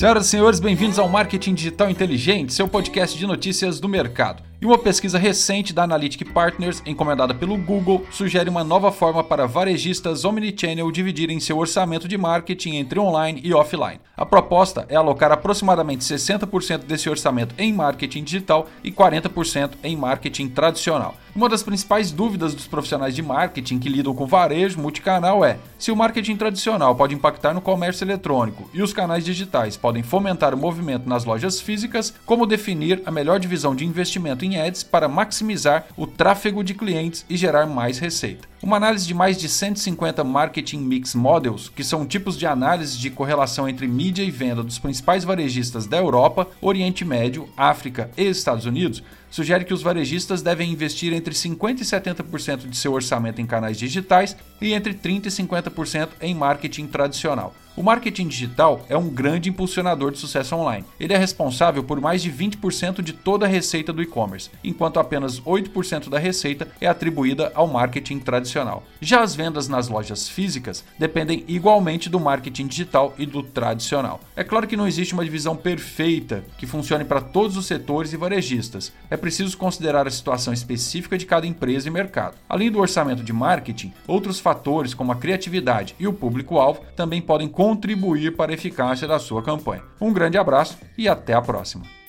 Senhoras e senhores, bem-vindos ao Marketing Digital Inteligente, seu podcast de notícias do mercado. E uma pesquisa recente da Analytic Partners, encomendada pelo Google, sugere uma nova forma para varejistas omnichannel dividirem seu orçamento de marketing entre online e offline. A proposta é alocar aproximadamente 60% desse orçamento em marketing digital e 40% em marketing tradicional. Uma das principais dúvidas dos profissionais de marketing que lidam com varejo multicanal é se o marketing tradicional pode impactar no comércio eletrônico e os canais digitais podem fomentar o movimento nas lojas físicas, como definir a melhor divisão de investimento em ads para maximizar o tráfego de clientes e gerar mais receita. Uma análise de mais de 150 Marketing Mix Models, que são tipos de análise de correlação entre mídia e venda dos principais varejistas da Europa, Oriente Médio, África e Estados Unidos, sugere que os varejistas devem investir entre 50% e 70% de seu orçamento em canais digitais e entre 30% e 50% em marketing tradicional. O marketing digital é um grande impulsionador de sucesso online. Ele é responsável por mais de 20% de toda a receita do e-commerce, enquanto apenas 8% da receita é atribuída ao marketing tradicional. Já as vendas nas lojas físicas dependem igualmente do marketing digital e do tradicional. É claro que não existe uma divisão perfeita que funcione para todos os setores e varejistas. É preciso considerar a situação específica de cada empresa e mercado. Além do orçamento de marketing, outros fatores como a criatividade e o público-alvo também podem contribuir para a eficácia da sua campanha. Um grande abraço e até a próxima!